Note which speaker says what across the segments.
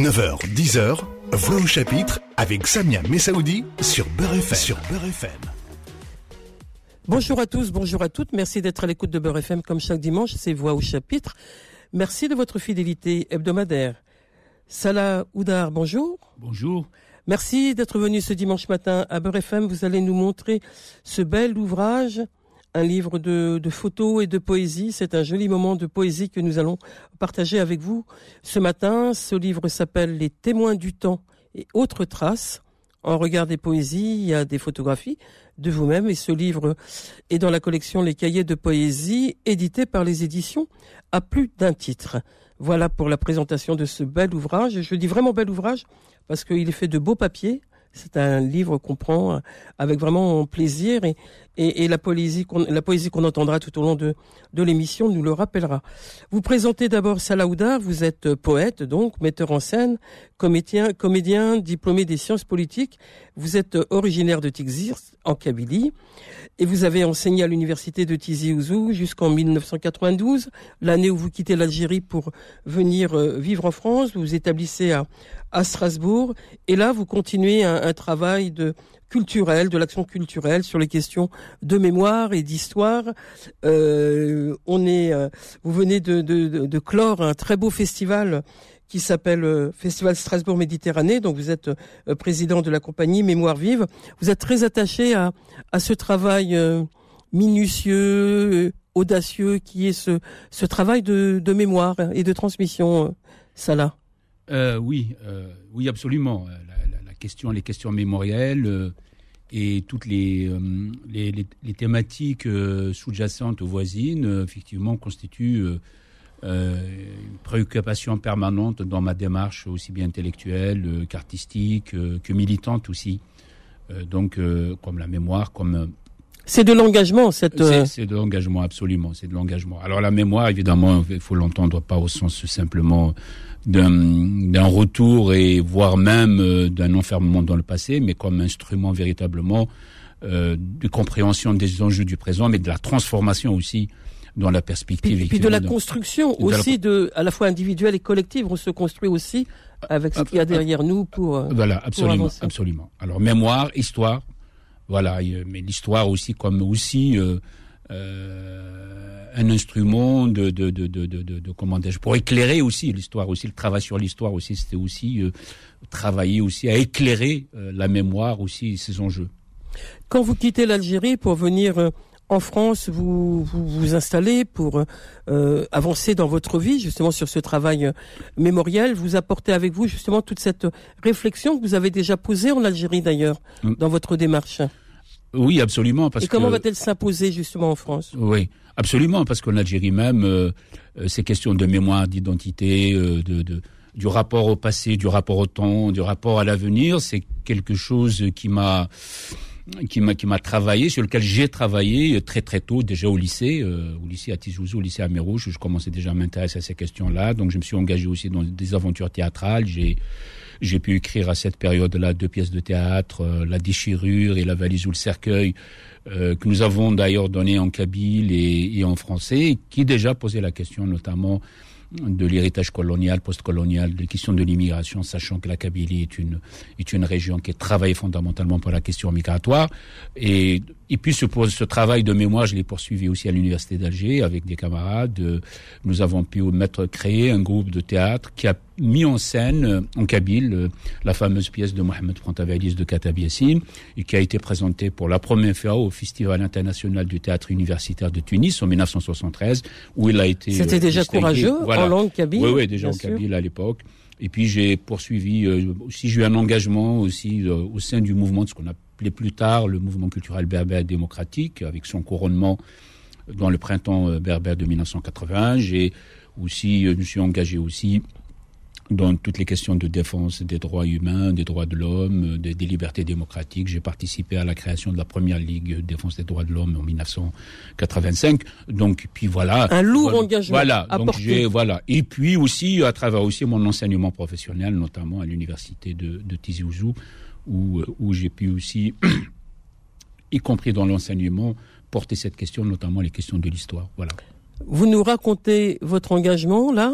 Speaker 1: 9h, 10h, Voix au chapitre avec Samia Messaoudi sur Beurre FM. Sur Beurre FM.
Speaker 2: Bonjour à tous, bonjour à toutes. Merci d'être à l'écoute de Beurre FM comme chaque dimanche. C'est Voix au chapitre. Merci de votre fidélité hebdomadaire. Salah Oudar, bonjour.
Speaker 3: Bonjour.
Speaker 2: Merci d'être venu ce dimanche matin à Beurre FM. Vous allez nous montrer ce bel ouvrage un livre de, photos et de poésie. C'est un joli moment de poésie que nous allons partager avec vous ce matin. Ce livre s'appelle Les témoins du temps et autres traces. En regard des poésies, il y a des photographies de vous-même et ce livre est dans la collection Les cahiers de poésie édité par les éditions à plus d'un titre. Voilà pour la présentation de ce bel ouvrage. Je dis vraiment bel ouvrage parce qu'il est fait de beaux papiers. C'est un livre qu'on prend avec vraiment plaisir et, et, la poésie qu'on la poésie qu'on entendra tout au long de, de l'émission nous le rappellera. Vous présentez d'abord Salaouda, vous êtes poète donc, metteur en scène, comédien, comédien diplômé des sciences politiques. Vous êtes originaire de Tixir en Kabylie et vous avez enseigné à l'université de Tizi Ouzou jusqu'en 1992, l'année où vous quittez l'Algérie pour venir euh, vivre en France. Vous vous établissez à, à Strasbourg et là vous continuez un, un travail de culturelle, de l'action culturelle sur les questions de mémoire et d'histoire. Euh, on est, euh, vous venez de, de, de, clore un très beau festival qui s'appelle euh, Festival Strasbourg Méditerranée. Donc vous êtes euh, président de la compagnie Mémoire Vive. Vous êtes très attaché à, à ce travail minutieux, audacieux, qui est ce, ce travail de, de mémoire et de transmission, Salah.
Speaker 3: oui, oui, absolument questions, les questions mémorielles euh, et toutes les, euh, les, thématiques euh, sous-jacentes aux voisines, effectivement, constituent une préoccupation permanente dans ma démarche, aussi bien intellectuelle qu'artistique, que militante aussi. donc, comme la mémoire, comme
Speaker 2: c'est de l'engagement, cette.
Speaker 3: C'est de l'engagement, absolument. C'est de l'engagement. Alors la mémoire, évidemment, il faut l'entendre pas au sens simplement d'un retour et voire même euh, d'un enfermement dans le passé, mais comme instrument véritablement euh, de compréhension des enjeux du présent, mais de la transformation aussi dans la perspective.
Speaker 2: Et puis, de la construction aussi, de, à la fois individuelle et collective. On se construit aussi avec ce qu'il y a derrière nous pour.
Speaker 3: Euh, voilà, absolument, absolument. Alors mémoire, histoire, voilà, mais l'histoire aussi comme aussi. Euh, un instrument de, de, de, de, comment pour éclairer aussi l'histoire, aussi le travail sur l'histoire aussi, c'était aussi euh, travailler aussi à éclairer euh, la mémoire aussi ses enjeux.
Speaker 2: Quand vous quittez l'Algérie pour venir euh, en France, vous vous, vous installez pour avancer dans votre vie, justement sur ce travail mémoriel. Vous apportez avec vous justement toute cette réflexion que vous avez déjà posée en Algérie d'ailleurs mm. dans votre démarche.
Speaker 3: Oui, absolument. Parce
Speaker 2: Et comment va-t-elle s'imposer justement en France?
Speaker 3: Oui. Absolument, parce qu'en Algérie même, euh, euh, ces questions de mémoire, d'identité, euh, de, de, du rapport au passé, du rapport au temps, du rapport à l'avenir, c'est quelque chose qui m'a qui m'a qui m'a travaillé, sur lequel j'ai travaillé très très tôt déjà au lycée, au lycée à Tizouzou, au lycée à Mérouge, je commençais déjà à m'intéresser à ces questions-là, donc je me suis engagé aussi dans des aventures théâtrales. J'ai j'ai pu écrire à cette période-là deux pièces de théâtre, La déchirure et La valise ou le cercueil, euh, que nous avons d'ailleurs donné en kabyle et, et, en français, qui déjà posait la question notamment de l'héritage colonial, postcolonial, de la question de l'immigration, sachant que la Kabylie est une, est une région qui travaille fondamentalement pour la question migratoire. Et, et puis ce, ce travail de mémoire, je l'ai poursuivi aussi à l'Université d'Alger avec des camarades. Nous avons pu mettre, créer un groupe de théâtre qui a mis en scène en Kabyle la fameuse pièce de Mohamed Frontavalis de Katab Yassine et qui a été présentée pour la première fois au Festival international du théâtre universitaire de Tunis en 1973 où il a été...
Speaker 2: C'était déjà courageux en langue kabyle
Speaker 3: Oui, oui, déjà en kabyle à l'époque. Et puis j'ai poursuivi aussi, j'ai eu un engagement aussi au sein du mouvement de ce qu'on appelait plus tard le mouvement culturel berbère démocratique avec son couronnement dans le printemps berbère de 1980. J'ai aussi, je me suis engagé aussi dans toutes les questions de défense des droits humains, des droits de l'homme, des, libertés démocratiques. J'ai participé à la création de la première Ligue de défense des droits de l'homme en 1985. Donc, puis voilà.
Speaker 2: Un lourd engagement.
Speaker 3: Voilà. Donc j'ai, voilà. Et puis aussi, à travers aussi mon enseignement professionnel, notamment à l'université de, de Tizi Ouzou, où, où j'ai pu aussi, y compris dans l'enseignement, porter cette question, notamment les questions de l'histoire. Voilà.
Speaker 2: Vous nous racontez votre engagement là?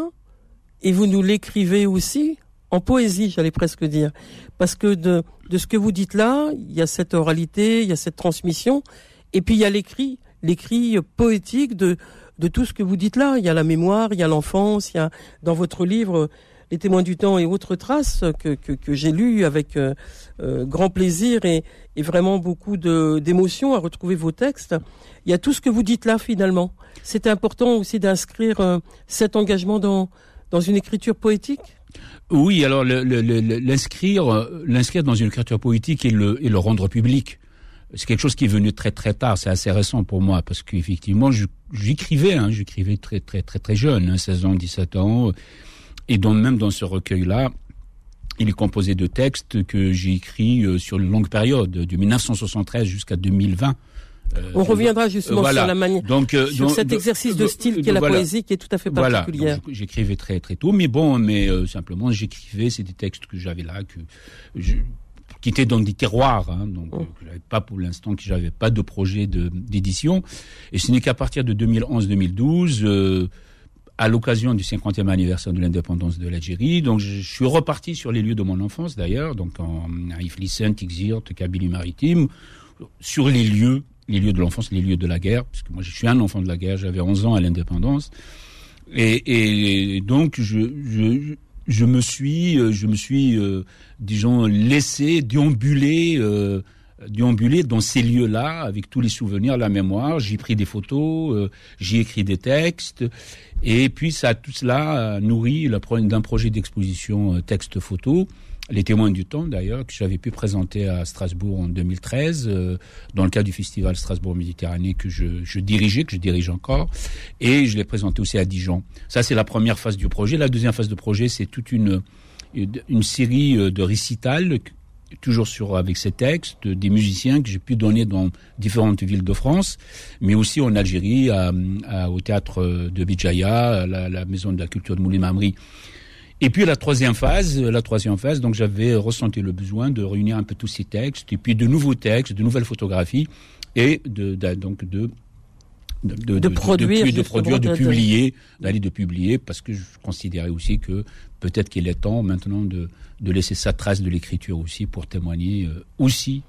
Speaker 2: Et vous nous l'écrivez aussi en poésie, j'allais presque dire, parce que de, de ce que vous dites là, il y a cette oralité, il y a cette transmission, et puis il y a l'écrit, l'écrit poétique de de tout ce que vous dites là. Il y a la mémoire, il y a l'enfance, il y a dans votre livre les témoins du temps et autres traces que, que, que j'ai lues avec euh, euh, grand plaisir et, et vraiment beaucoup d'émotions à retrouver vos textes. Il y a tout ce que vous dites là finalement. C'est important aussi d'inscrire euh, cet engagement dans, dans une écriture poétique?
Speaker 3: Oui, alors l'inscrire l'inscrire dans une écriture poétique et le, le rendre public. C'est quelque chose qui est venu très très tard, c'est assez récent pour moi parce qu'effectivement j'écrivais, hein, j'écrivais très très très très jeune, hein, 16 ans, 17 ans. Et donc même dans ce recueil-là, il est composé de textes que j'ai écrits euh, sur une longue période, de 1973 jusqu'à 2020.
Speaker 2: Euh, On reviendra justement sur la manière, donc, euh, sur cet exercice de style qu'est la poésie, qui est tout à fait particulière.
Speaker 3: Voilà. J'écrivais très très tôt, mais bon, mais simplement j'écrivais, c'est des textes que j'avais là, que je, qui étaient dans des tiroirs, hein, donc oh. j'avais pas pour l'instant, que j'avais pas de projet d'édition. Et ce n'est qu'à partir de 2011-2012 à l'occasion du 50e anniversaire de l'indépendance de l'Algérie. Donc je, suis reparti sur les lieux de mon enfance d'ailleurs, donc en, à Iflissen, Tixirt, Kabylie maritime, sur les lieux, les lieux de l'enfance, les lieux de la guerre, parce que moi je suis un enfant de la guerre, j'avais 11 ans à l'indépendance. Et, et, donc je, je, je me suis, je me suis, euh, disons, laissé déambuler euh, déambuler dans ces lieux-là avec tous les souvenirs, la mémoire. J'ai pris des photos, euh, j'ai écrit des textes, et puis ça tout cela nourri d'un projet d'exposition euh, texte-photo. Les témoins du temps, d'ailleurs, que j'avais pu présenter à Strasbourg en 2013, euh, dans le cadre du festival Strasbourg Méditerranée que je, je dirigeais, que je dirige encore, et je l'ai présenté aussi à Dijon. Ça, c'est la première phase du projet. La deuxième phase de projet, c'est toute une une série de récitals toujours sur avec ces textes, des musiciens que j'ai pu donner dans différentes villes de France, mais aussi en Algérie, au théâtre de Bijaya, la, la maison de la culture de Moulin-Mamri. Et puis la troisième phase, la troisième phase, donc j'avais ressenti le besoin de réunir un peu tous ces textes, et puis de nouveaux textes, de nouvelles photographies, et de, donc de
Speaker 2: de, de, produire,
Speaker 3: de, produire, de publier, d'aller de publier, parce que je considérais aussi que peut-être qu'il est temps maintenant de, de laisser sa trace de l'écriture aussi pour témoigner euh, aussi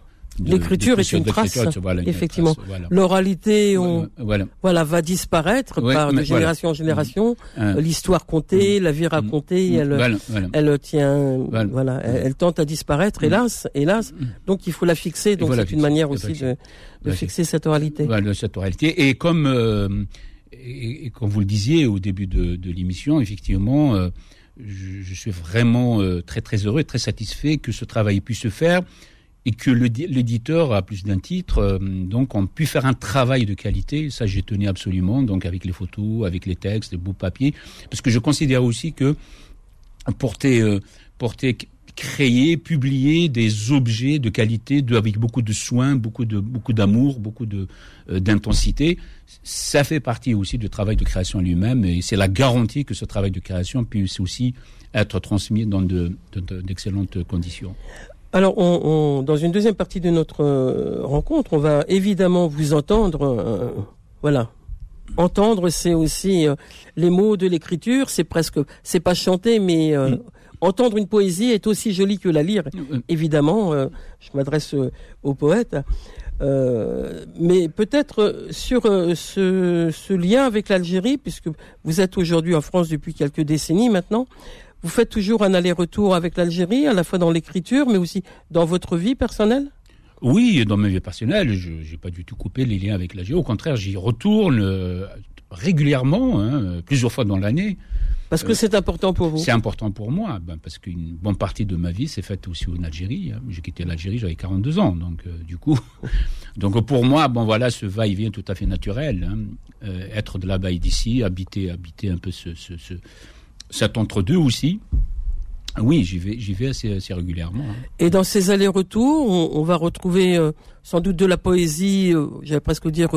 Speaker 2: L'écriture est une trace, effectivement. L'oralité, on, voilà. va disparaître par de génération en génération. Mmh. L'histoire contée, mmh. la vie racontée, mmh. elle, elle tient, voilà, elle, tente à disparaître, hélas, hélas. Donc il faut la fixer. Donc c'est une manière aussi de, de fixer cette oralité.
Speaker 3: Voilà, cette oralité. Et comme, euh, et, comme vous le disiez au début de, de l'émission, effectivement. Euh, je, suis vraiment euh, très très heureux et très satisfait que ce travail puisse se faire et que l'éditeur à plus d'un titre euh, donc on pu faire un travail de qualité ça j'ai tenu absolument donc avec les photos avec les textes les bouts de papier parce que je considère aussi que porter euh, porter créer, publier des objets de qualité, de, avec beaucoup de soins, beaucoup de beaucoup d'amour, beaucoup de d'intensité. Ça fait partie aussi du travail de création lui-même et c'est la garantie que ce travail de création puisse aussi être transmis dans d'excellentes de, conditions.
Speaker 2: Alors, on, dans une deuxième partie de notre euh, rencontre, on va évidemment vous entendre, euh, voilà. Entendre, c'est aussi euh, les mots de l'écriture. C'est presque, c'est pas chanter, mais mm. entendre une poésie est aussi joli que la lire. Mm. Évidemment, je m'adresse au poète. Euh, mais peut-être sur ce, ce, lien avec l'Algérie, puisque vous êtes aujourd'hui en France depuis quelques décennies maintenant, vous faites toujours un aller-retour avec l'Algérie, à la fois dans l'écriture, mais aussi dans votre vie personnelle?
Speaker 3: Oui, dans ma vie personnelle, je n'ai pas du tout coupé les liens avec l'Algérie. Au contraire, j'y retourne euh, régulièrement, hein, plusieurs fois dans l'année.
Speaker 2: Parce que euh, c'est important pour vous?
Speaker 3: C'est important pour moi, ben, parce qu'une bonne partie de ma vie s'est faite aussi en Algérie. Hein. J'ai quitté l'Algérie, j'avais 42 ans, donc euh, du coup, donc pour moi, bon voilà, ce va-et-vient tout à fait naturel. Hein. Euh, être de là-bas et d'ici, habiter, habiter un peu ce, ce, ce cet entre-deux aussi. Oui, j'y vais, j'y vais assez, assez régulièrement. Hein.
Speaker 2: Et dans ces allers-retours, on, on, va retrouver sans doute de la poésie, j'allais presque dire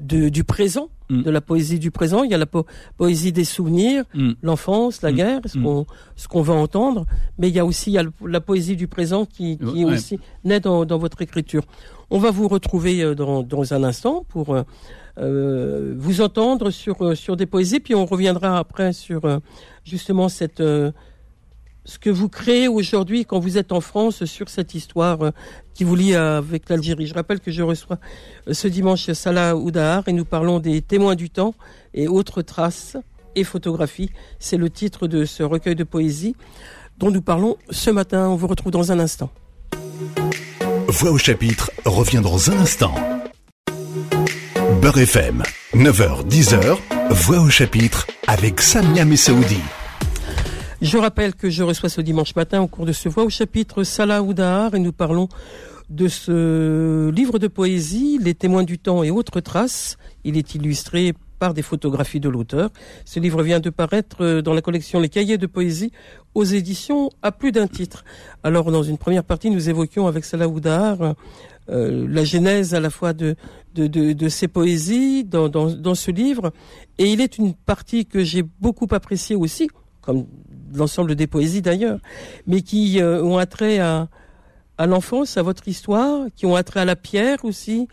Speaker 2: de, du présent, mm. de la poésie du présent. Il y a la poésie des souvenirs, mm. l'enfance, la mm. guerre, ce qu'on va entendre. Mais il y a aussi il y a la poésie du présent qui, qui est aussi naît dans, dans, votre écriture. On va vous retrouver euh, dans, dans un instant pour euh, euh, vous entendre sur sur des poésies, puis on reviendra après sur justement cette ce que vous créez aujourd'hui quand vous êtes en France sur cette histoire euh, qui vous lie avec l'Algérie. Je rappelle que je reçois euh, ce dimanche Salah Oudahar et nous parlons des témoins du temps et autres traces et photographies. C'est le titre de ce recueil de poésie dont nous parlons ce matin. On vous retrouve dans un instant.
Speaker 1: Voix au chapitre revient dans un instant. Beurre FM, 9h-10h, Voix au chapitre avec Samia Messaoudi.
Speaker 2: Je rappelle que je reçois ce dimanche matin au cours de ce voix au chapitre Salah Oudahar et nous parlons de ce livre de poésie, Les témoins du temps et autres traces. Il est illustré par des photographies de l'auteur. Ce livre vient de paraître dans la collection Les cahiers de poésie aux éditions à plus d'un titre. Alors dans une première partie, nous évoquions avec Salah Oudahar euh, la genèse à la fois de, de, de, de ces poésies dans, dans, ce livre. Et il est une partie que j'ai beaucoup appréciée aussi, comme l'ensemble des poésies d'ailleurs, mais qui euh, ont attrait à, à l'enfance, à votre histoire, qui ont attrait à la pierre aussi.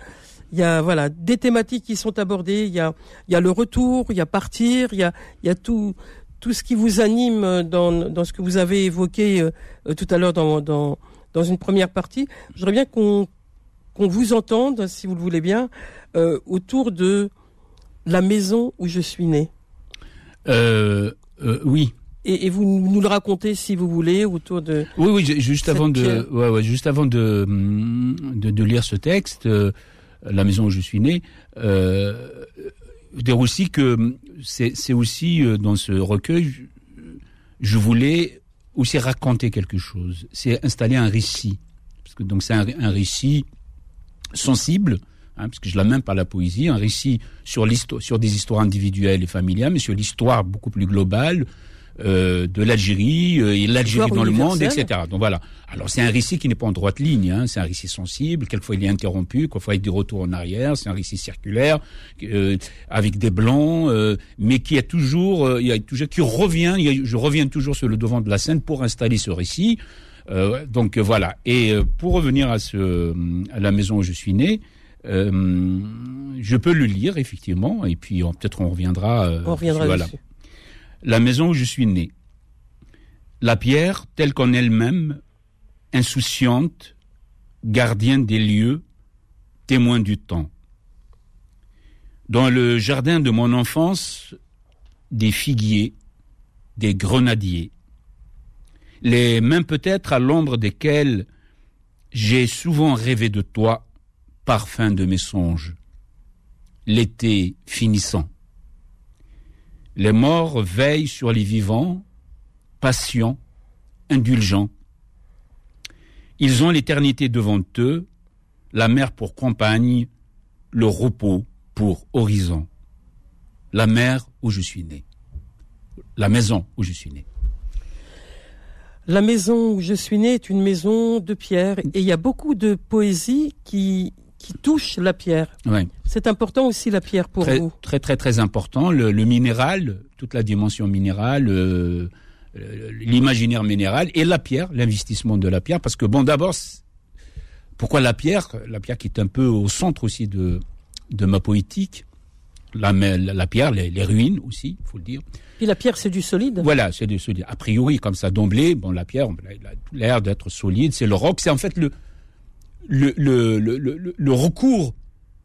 Speaker 2: Il y a voilà des thématiques qui sont abordées. Il y a il y a le retour, il y a partir, il y a il y a tout tout ce qui vous anime dans dans ce que vous avez évoqué euh, tout à l'heure dans dans dans une première partie. Je voudrais bien qu'on qu'on vous entende, si vous le voulez bien, euh, autour de la maison où je suis né.
Speaker 3: Euh, euh, oui,
Speaker 2: et, et, vous nous le racontez si vous voulez autour de.
Speaker 3: Oui, oui, juste avant de, ouais, ouais, juste avant de, de, de lire ce texte, la maison où je suis né, euh, dire aussi que c'est aussi dans ce recueil, je, je, voulais aussi raconter quelque chose. C'est installer un récit, parce que donc c'est un, un, récit sensible. Hein, parce que je l'amène par la poésie, un récit sur, sur des histoires individuelles et familiales, mais sur l'histoire beaucoup plus globale euh, de l'Algérie euh, et l'Algérie dans le monde, etc. Donc voilà. Alors c'est un récit qui n'est pas en droite ligne, hein. c'est un récit sensible. Quelquefois il est interrompu, quelquefois il y a des retours en arrière. C'est un récit circulaire euh, avec des blancs, euh, mais qui a toujours, euh, il y a toujours, qui revient. A, je reviens toujours sur le devant de la scène pour installer ce récit. Donc voilà. Et pour revenir à ce, à la maison où je suis né. je peux le lire effectivement, et puis peut-être on reviendra.
Speaker 2: on reviendra
Speaker 3: voilà. la maison où je suis né. La pierre, telle qu'en elle-même, insouciante, gardienne des lieux, témoin du temps. Dans le jardin de mon enfance, des figuiers, des grenadiers, les mains peut-être à l'ombre desquelles j'ai souvent rêvé de toi, parfum de mes songes. L'été finissant. Les morts veillent sur les vivants, patients, indulgents. Ils ont l'éternité devant eux, la mer pour compagne, le repos pour horizon. La mer où je suis né. La maison où je suis né.
Speaker 2: La maison où je suis né est une maison de pierre et il y a beaucoup de poésie qui qui touche la pierre.
Speaker 3: Ouais.
Speaker 2: C'est important aussi la pierre pour
Speaker 3: très,
Speaker 2: vous.
Speaker 3: Très très très important. Le, le minéral, toute la dimension minérale, euh, l'imaginaire minéral et la pierre, l'investissement de la pierre. Parce que bon, d'abord, pourquoi la pierre? La pierre qui est un peu au centre aussi de de ma poétique. La, la pierre, les, les ruines aussi, il faut le dire.
Speaker 2: Puis la pierre, c'est du solide.
Speaker 3: Voilà, c'est du solide. A priori, comme ça d'emblée, bon, la pierre, elle a l'air d'être solide. C'est le roc. C'est en fait le le, le, le, le, recours,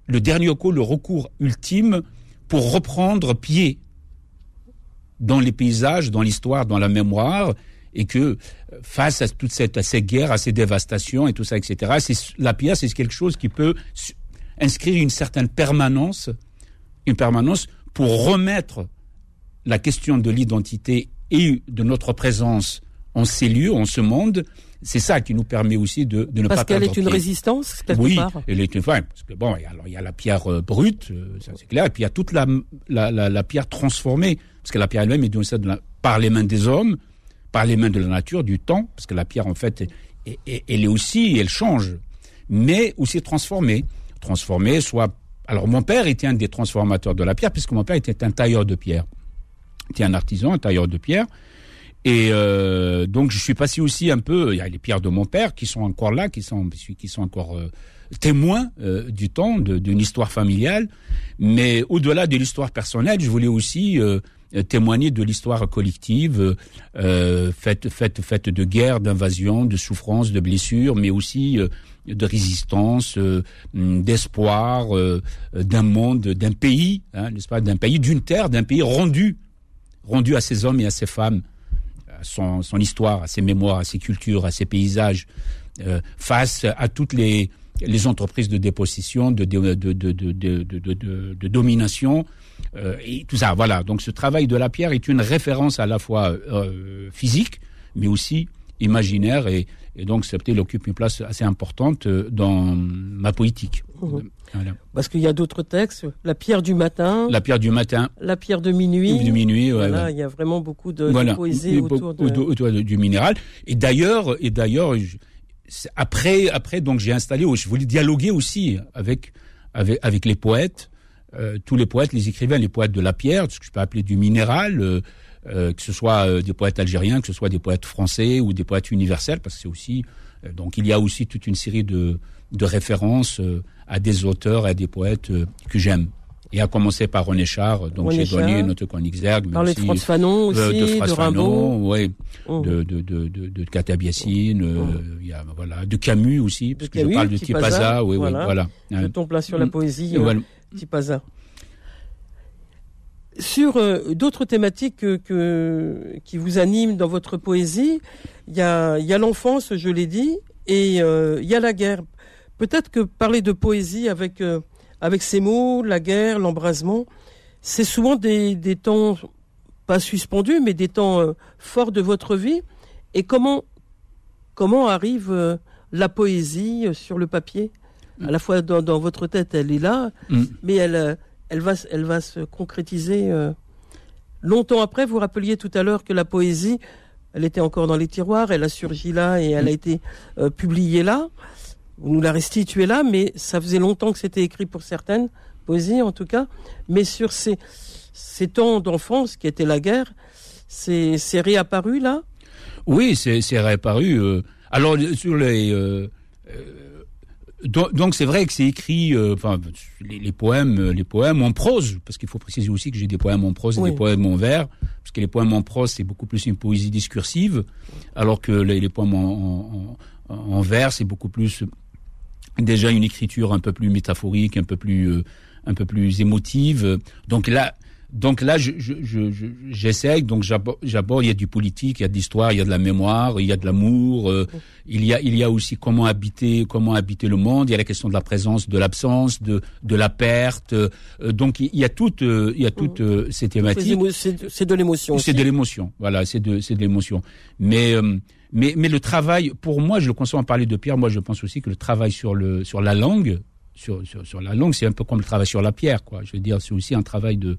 Speaker 3: le dernier recours, le recours ultime pour reprendre pied dans les paysages, dans l'histoire, dans la mémoire, et que face à toute cette à ces guerres, à ces dévastations et tout ça, etc. C'est la pierre, c'est quelque chose qui peut inscrire une certaine permanence, une permanence pour remettre la question de l'identité et de notre présence en ces lieux, en ce monde, c'est ça qui nous permet aussi de, de ne
Speaker 2: parce
Speaker 3: pas
Speaker 2: qu'elle est une résistance quelque
Speaker 3: oui,
Speaker 2: part.
Speaker 3: elle est une enfin, parce que bon, alors il y a la pierre euh, brute, euh, ça c'est clair, et puis il y a toute la la, la, la pierre transformée, parce que la pierre elle-même est donnée par les mains des hommes, par les mains de la nature, du temps, parce que la pierre en fait, est, est, elle est aussi, elle change, mais aussi transformée, transformée, soit alors mon père était un des transformateurs de la pierre, puisque mon père était un tailleur de pierre, était un artisan, un tailleur de pierre. Et euh, donc je suis passé aussi un peu. Il y a les pierres de mon père qui sont encore là, qui sont qui sont encore euh, témoins euh, du temps d'une histoire familiale. Mais au-delà de l'histoire personnelle, je voulais aussi témoigner de l'histoire collective, faite faite faite de guerre, d'invasion, de souffrance, de blessures, mais aussi de résistance, d'espoir, d'un monde, d'un pays, hein, n'est-ce pas, d'un pays, d'une terre, d'un pays rendu, rendu à ses hommes et à ses femmes son, son, histoire, à ses mémoires, à ses cultures, à ses paysages, euh, face à toutes les, entreprises de dépossession, de, de, domination, euh, et tout ça. Voilà. Donc ce travail de la pierre est une référence à la fois euh, physique, mais aussi imaginaire, et, et donc ça peut-être occupe une place assez importante euh, dans ma poétique.
Speaker 2: Mmh. Parce qu'il y a d'autres textes, la pierre du matin.
Speaker 3: La pierre du matin.
Speaker 2: La pierre de minuit.
Speaker 3: Du minuit,
Speaker 2: voilà. Il y a vraiment beaucoup de, poésie autour,
Speaker 3: de... du minéral. Et d'ailleurs, et d'ailleurs, après, après, donc j'ai installé, je voulais dialoguer aussi avec avec, avec les poètes, euh, tous les poètes, les écrivains, les poètes de la pierre, ce que je peux appeler du minéral. Euh, euh, que ce soit des poètes algériens, que ce soit des poètes français ou des poètes universels, parce que c'est aussi donc il y a aussi toute une série de, de références à des auteurs à des poètes euh, que j'aime. Et à commencer par René Char, donc j'ai donné notre Zerg,
Speaker 2: mais aussi, de Franz Fanon aussi, de,
Speaker 3: de
Speaker 2: Fanon,
Speaker 3: ouais, oh. de de de de, euh, oh. il y a voilà, de Camus aussi, parce que je parle de Tipaza, oui, voilà. voilà.
Speaker 2: Je tombe là sur la poésie, euh, Tipaza. Sur euh, d'autres thématiques que, que, qui vous animent dans votre poésie, il y a, y a l'enfance, je l'ai dit, et il y a la guerre. Peut-être que parler de poésie avec, euh, avec ces mots, la guerre, l'embrasement, c'est souvent des, des temps, pas suspendus, mais des temps euh, forts de votre vie. Et comment, comment arrive euh, la poésie sur le papier? À la fois dans, dans, votre tête, elle est là, mm. mais elle, elle, va, elle va se concrétiser longtemps après. Vous rappeliez tout à l'heure que la poésie, elle était encore dans les tiroirs, elle a surgi là et elle a mm. été publiée là vous nous la restituez là, mais ça faisait longtemps que c'était écrit pour certaines, poésies en tout cas. Mais sur ces, ces temps d'enfance qui était la guerre, c'est réapparu là?
Speaker 3: Oui, c'est réapparu. Euh, alors, sur les. Euh, euh donc c'est vrai que c'est écrit, euh, enfin les, les, poèmes, les poèmes en prose, parce qu'il faut préciser aussi que j'ai des poèmes en prose et des poèmes en vers, parce que les poèmes en prose c'est beaucoup plus une poésie discursive, alors que les, les poèmes en, en, en vers c'est beaucoup plus déjà une écriture un peu plus métaphorique, un peu plus, euh, un peu plus émotive. Donc là, donc là, j'essaye. Je, je, donc j'aborde. Il y a du politique, il y a de l'histoire, il y a de la mémoire, il y a de l'amour. Euh, il y a, il y a aussi comment habiter, comment habiter le monde. Il y a la question de la présence, de l'absence, de, de la perte. Euh, donc il y a toutes, il y a toutes ces thématiques.
Speaker 2: C'est de l'émotion.
Speaker 3: C'est de l'émotion. Voilà, c'est de, c'est de l'émotion. Mais mais, mais le travail, pour moi, je le conçois en parler de pierre, moi je pense aussi que le travail sur, le, sur la langue, sur, sur, sur la langue, c'est un peu comme le travail sur la pierre, quoi. Je veux dire, c'est aussi un travail de,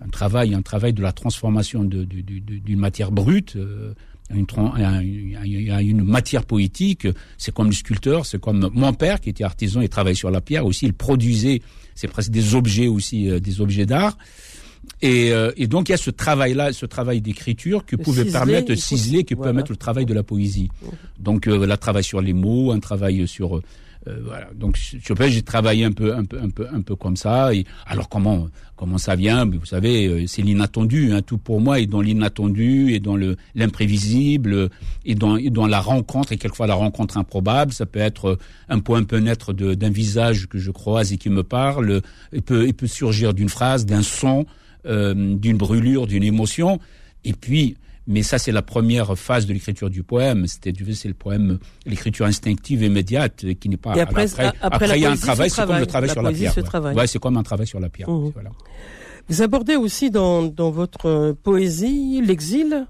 Speaker 3: un travail, un travail de la transformation d'une de, de, matière brute. Euh, une, matière poétique, c'est comme le sculpteur, c'est comme mon père qui était artisan et travaillait sur la pierre aussi, il produisait, c'est presque des objets aussi, euh, des objets d'art. Et, euh, et, donc il y a ce travail-là, ce travail d'écriture qui pouvait permettre de ciseler, qui peut permettre le travail de la poésie. Donc euh, là, travail sur les mots, un travail sur euh, voilà. Donc je j'ai travaillé un peu, un peu, un peu, un peu comme ça. Et alors comment, comment ça vient? Vous savez, euh, c'est l'inattendu. Hein, tout pour moi est dans l'inattendu et dans le l'imprévisible et dans, dans la rencontre et quelquefois la rencontre improbable. Ça peut être un point peut naître d'un visage que je croise et qui me parle. Il peut, il peut surgir d'une phrase, d'un son euh, d'une brûlure, d'une émotion. Et puis, mais ça, c'est la première phase de l'écriture du poème. C'était c'est le poème, l'écriture instinctive immédiate, qui n'est pas.
Speaker 2: Et après, après,
Speaker 3: il y a un travail, c'est comme le travail sur la pierre. Ouais, c'est comme un travail sur la pierre. Mmh. Voilà.
Speaker 2: Vous abordez aussi dans, dans votre poésie l'exil,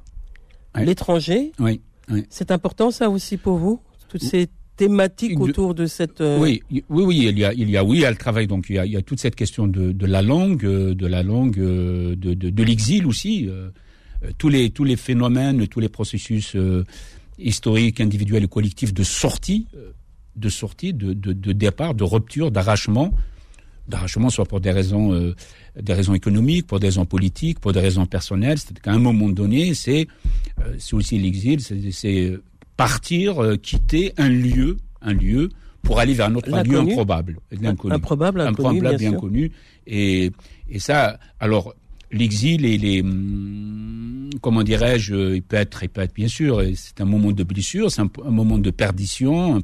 Speaker 2: l'étranger.
Speaker 3: Oui. oui.
Speaker 2: C'est important, ça aussi pour vous, toutes ces thématique autour de cette. Euh,
Speaker 3: oui, oui, oui, il y a, il y a, oui, il y a le travail. Donc il y a, il y a toute cette question de, de la langue, euh, de la langue, euh, de, de, de l'exil aussi. Tous les tous les phénomènes, tous les processus historiques, individuels et collectifs de sortie, de sortie, de, de, de départ, de rupture, d'arrachement. d'arrachement, soit pour des raisons, euh, des raisons économiques, pour des raisons politiques, pour des raisons personnelles. C'est qu'à un moment donné, c'est, euh, c'est aussi l'exil, c'est partir, quitter un lieu, un lieu pour aller vers un autre lieu improbable,
Speaker 2: l'inconnu, improbable, inconnu,
Speaker 3: improbable, bien, connu. Et, et ça, alors l'exil et les hum, comment dirais-je il peut être bien sûr c'est un moment de blessure c'est un, moment de perdition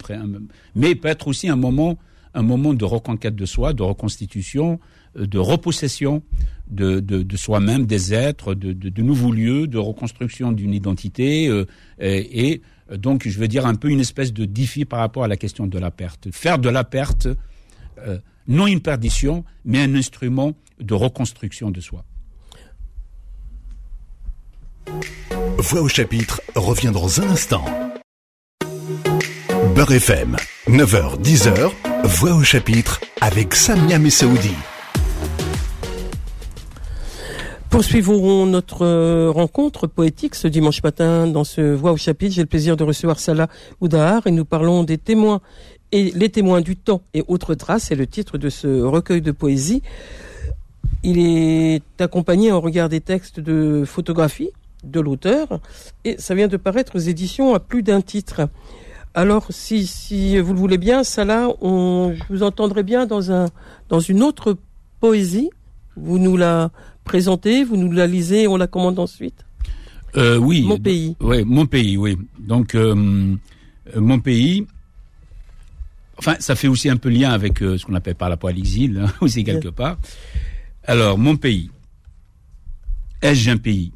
Speaker 3: mais il peut être aussi un moment un moment de reconquête de soi de reconstitution euh, de repossession de, soi-même des êtres de, de, nouveaux lieux de reconstruction d'une identité euh, et, donc je veux dire un peu une espèce de défi par rapport à la question de la perte. Faire de la perte euh, non une perdition mais un instrument de reconstruction de soi
Speaker 1: Voix au chapitre revient dans un instant. Beurre FM, 9h-10h, Voix au chapitre avec Samia Messaoudi.
Speaker 2: Poursuivons notre euh, rencontre poétique ce dimanche matin dans ce Voix au chapitre. J'ai le plaisir de recevoir Salah Oudahar et nous parlons des témoins et les témoins du temps et autres traces. C'est le titre de ce recueil de poésie. Il est accompagné en regard des textes de photographie de l'auteur, et ça vient de paraître aux éditions à plus d'un titre. Alors, si, si vous le voulez bien, ça là, on, je vous entendrai bien dans, un, dans une autre poésie. Vous nous la présentez, vous nous la lisez, et on la commande ensuite.
Speaker 3: Euh, oui.
Speaker 2: Mon pays.
Speaker 3: Oui, mon pays, oui. Donc, euh, euh, mon pays. Enfin, ça fait aussi un peu lien avec ce qu'on appelle par la poêle exil, hein, aussi quelque part. Alors, mon pays. Ai-je un pays?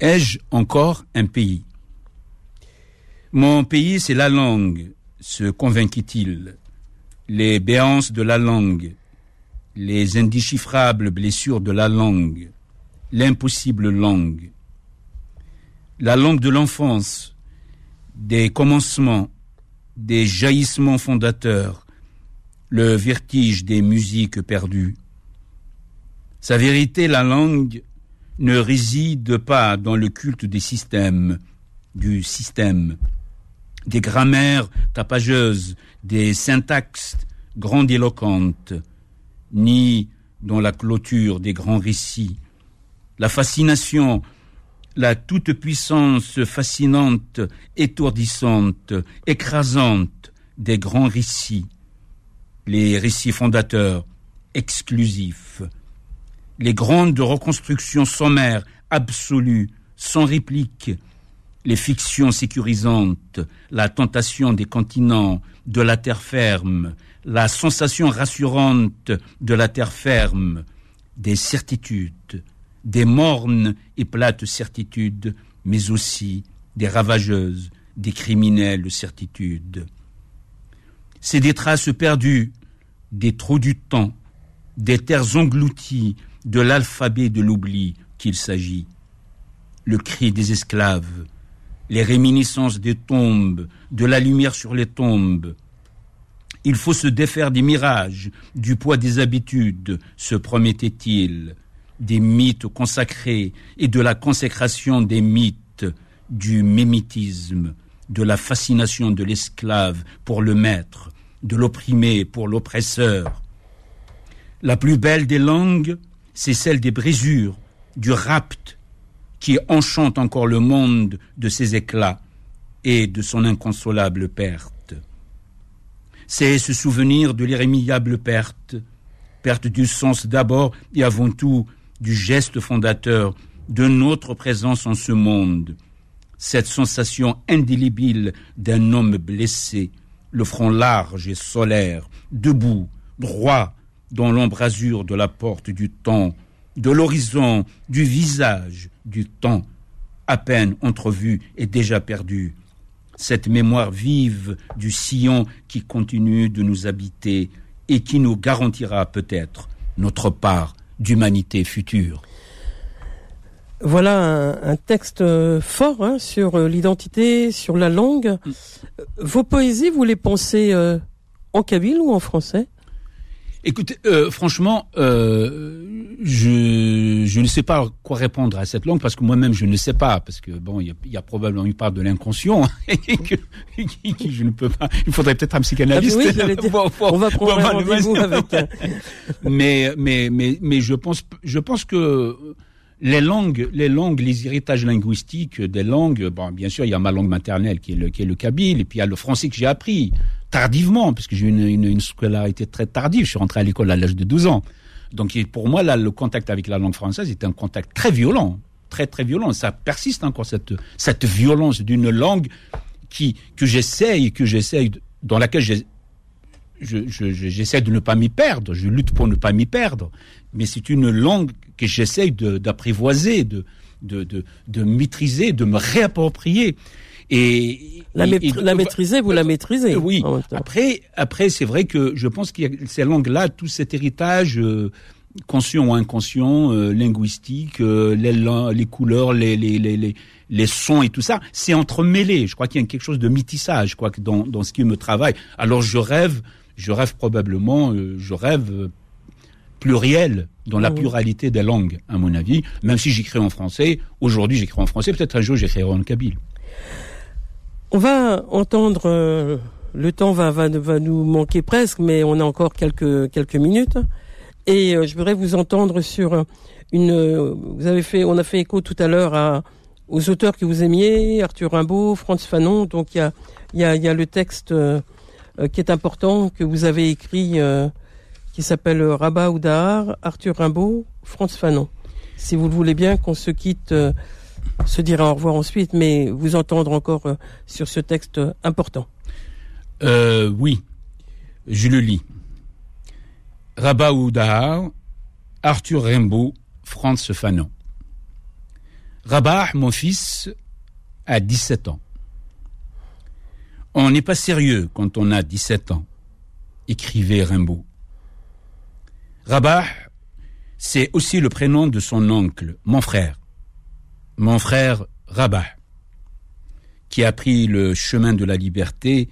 Speaker 3: Ai-je encore un pays? Mon pays, c'est la langue, se convainquit-il. Les béances de la langue, les indéchiffrables blessures de la langue, l'impossible langue. La langue de l'enfance, des commencements, des jaillissements fondateurs, le vertige des musiques perdues. Sa vérité, la langue, ne réside pas dans le culte des systèmes, du système, des grammaires tapageuses, des syntaxes grandiloquentes, ni dans la clôture des grands récits. La fascination, la toute-puissance fascinante, étourdissante, écrasante des grands récits, les récits fondateurs, exclusifs, les grandes reconstructions sommaires, absolues, sans réplique, les fictions sécurisantes, la tentation des continents, de la terre ferme, la sensation rassurante de la terre ferme, des certitudes, des mornes et plates certitudes, mais aussi des ravageuses, des criminelles certitudes. C'est des traces perdues, des trous du temps, des terres englouties de l'alphabet de l'oubli qu'il s'agit. Le cri des esclaves, les réminiscences des tombes, de la lumière sur les tombes. Il faut se défaire des mirages, du poids des habitudes, se promettait-il, des mythes consacrés et de la consécration des mythes, du mémitisme, de la fascination de l'esclave pour le maître, de l'opprimé pour l'oppresseur. La plus belle des langues, c'est celle des brisures, du rapt, qui enchante encore le monde de ses éclats et de son inconsolable perte. C'est ce souvenir de l'irrémédiable perte, perte du sens d'abord et avant tout du geste fondateur de notre présence en ce monde, cette sensation indélébile d'un homme blessé, le front large et solaire, debout, droit, dans l'embrasure de la porte du temps, de l'horizon, du visage, du temps, à peine entrevu et déjà perdu. Cette mémoire vive du sillon qui continue de nous habiter et qui nous garantira peut-être notre part d'humanité future.
Speaker 2: Voilà un, texte fort hein, sur euh, l'identité, sur la langue. Vos poésies, vous les pensez euh, en kabyle ou en français?
Speaker 3: Écoutez, euh, franchement, euh, je, je ne sais pas quoi répondre à cette langue parce que moi-même je ne sais pas parce que bon, il y a, il y a probablement une part de l'inconscient et que, que je ne peux pas. Il faudrait peut-être un psychanalyste.
Speaker 2: Ah oui, j'allais dire,
Speaker 3: pour- pour-
Speaker 2: on va prendre un rendez-vous avec un-
Speaker 3: mais mais mais mais je pense je pense que les langues les langues les héritages linguistiques des langues bon bien sûr il y a ma langue maternelle qui est le qui est le kabyle et puis il y a le français que j'ai appris tardivement parce que j'ai une, une, une scolarité très tardive. Je suis rentré à l'école à l'âge de 12 ans. Donc pour moi là le contact avec la langue française était un contact très violent très très violent. Ça persiste encore cette cette violence d'une langue qui que j'essaye que j'essaye dans laquelle j'ai je- je- je- j'essaie de ne pas m'y perdre, je lutte pour ne pas m'y perdre, mais c'est une langue que j'essaye de- d'apprivoiser, de, de, de, de maîtriser, de me réapproprier. Et,
Speaker 2: La,
Speaker 3: et- et-
Speaker 2: la maîtriser, vous la maîtrisez.
Speaker 3: oui. Après, après, c'est vrai que je pense qu'il y a ces langues-là, tout cet héritage euh, conscient ou inconscient, euh, linguistique, euh, les, les couleurs, les, les, les, les, les sons et tout ça, c'est entremêlé. Je crois qu'il y a quelque chose de métissage, que dans, dans ce qui me travaille. Alors je rêve, je rêve probablement, euh, je rêve euh, pluriel dans la pluralité des langues, à mon avis. Même si j'écris en français, aujourd'hui j'écris en français, peut-être un jour j'écrirai en kabyle.
Speaker 2: On va entendre. euh, le temps va, va, va nous manquer presque, mais on a encore quelques quelques minutes. Et euh, je voudrais vous entendre sur une. euh, vous avez fait, on a fait écho tout à l'heure à aux auteurs que vous aimiez, Arthur Rimbaud, Franz Fanon. Donc il y a il y a, y a le texte qui est important que vous avez écrit, euh, qui s'appelle Rabat ou Dahar, Arthur Rimbaud, Franz Fanon. Si vous le voulez bien, qu'on se quitte. euh, se dira au revoir ensuite, mais vous entendre encore euh, sur ce texte important.
Speaker 3: Euh, oui, je le lis. Rabat Oudahar, Arthur Rimbaud, Franz Fanon. Rabat, mon fils, a 17 ans. On n'est pas sérieux quand on a 17 ans, écrivait Rimbaud. Rabat, c'est aussi le prénom de son oncle, mon frère. Mon frère Rabat, qui a pris le chemin de la liberté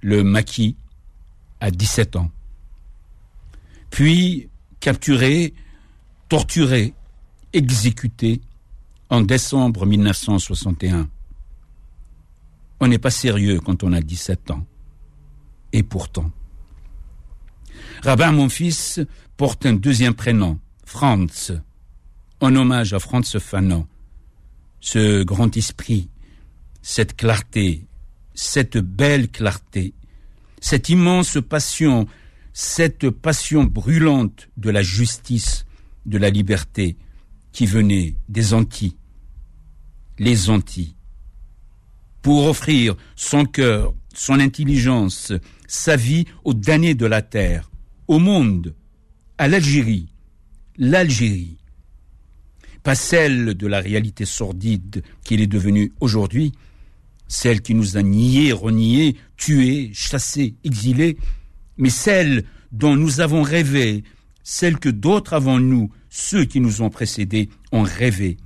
Speaker 3: le maquis à 17 ans. Puis capturé, torturé, exécuté en décembre 1961. On n'est pas sérieux quand on a 17 ans. Et pourtant. Rabat, mon fils, porte un deuxième prénom, Franz, en hommage à Franz Fanon, ce grand esprit, cette clarté, cette belle clarté, cette immense passion, cette passion brûlante de la justice, de la liberté, qui venait des Antilles, les Antilles, pour offrir son cœur, son intelligence, sa vie aux damnés de la terre, au monde, à l'Algérie, l'Algérie, pas celle de la réalité sordide qu'il est devenu aujourd'hui, celle qui nous a niés, reniés, tués, chassés, exilés, mais celle dont nous avons rêvé, celle que d'autres avant nous, ceux qui nous ont précédés, ont rêvé.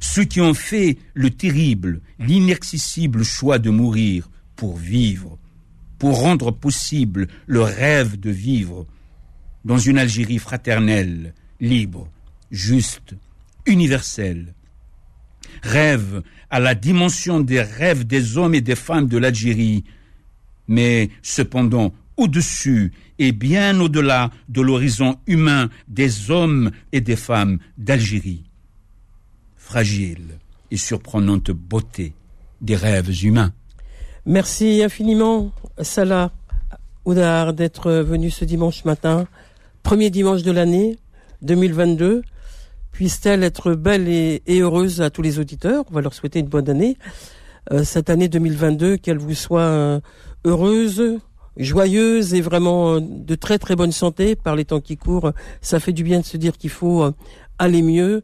Speaker 3: Ceux qui ont fait le terrible, l'inaccessible choix de mourir pour vivre, pour rendre possible le rêve de vivre dans une Algérie fraternelle, libre, juste, universelle. Rêve à la dimension des rêves des hommes et des femmes de l'Algérie, mais cependant au-dessus et bien au-delà de l'horizon humain des hommes et des femmes d'Algérie. Fragile et surprenante beauté des rêves humains.
Speaker 2: Merci infiniment, Salah Oudar, d'être venu ce dimanche matin, premier dimanche de l'année 2022. Puisse-t-elle être belle et, heureuse à tous les auditeurs? On va leur souhaiter une bonne année. Euh, cette année 2022, qu'elle vous soit euh, heureuse, joyeuse et vraiment euh, de très très bonne santé par les temps qui courent. Ça fait du bien de se dire qu'il faut aller mieux.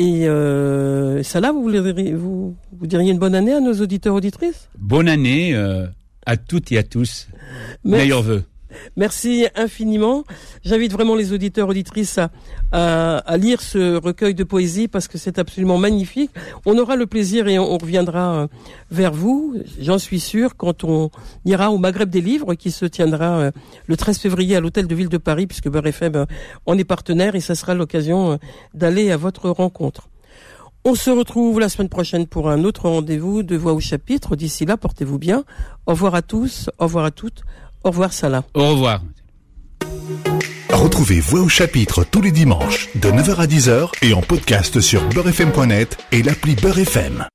Speaker 2: Et euh, Salah, vous, voulez- vous, vous diriez une bonne année à nos auditeurs auditrices?
Speaker 3: Bonne année euh, à toutes et à tous. Meilleurs vœux.
Speaker 2: Merci infiniment. J'invite vraiment les auditeurs, auditrices à, lire ce recueil de poésie parce que c'est absolument magnifique. On aura le plaisir et on, reviendra euh, vers vous, j'en suis sûr, quand on ira au Maghreb des livres qui se tiendra euh, le 13 février à l'hôtel de ville de Paris puisque Beurre FM euh, en est partenaire et ça sera l'occasion d'aller à votre rencontre. On se retrouve la semaine prochaine pour un autre rendez-vous de Voix au chapitre. D'ici là, portez-vous bien. Au revoir à tous, au revoir à toutes. Au revoir Salah.
Speaker 3: Au revoir.
Speaker 1: Retrouvez Voix au chapitre tous les dimanches de 9h à 10h et en podcast sur beurrefm.net et l'appli Beurrefm.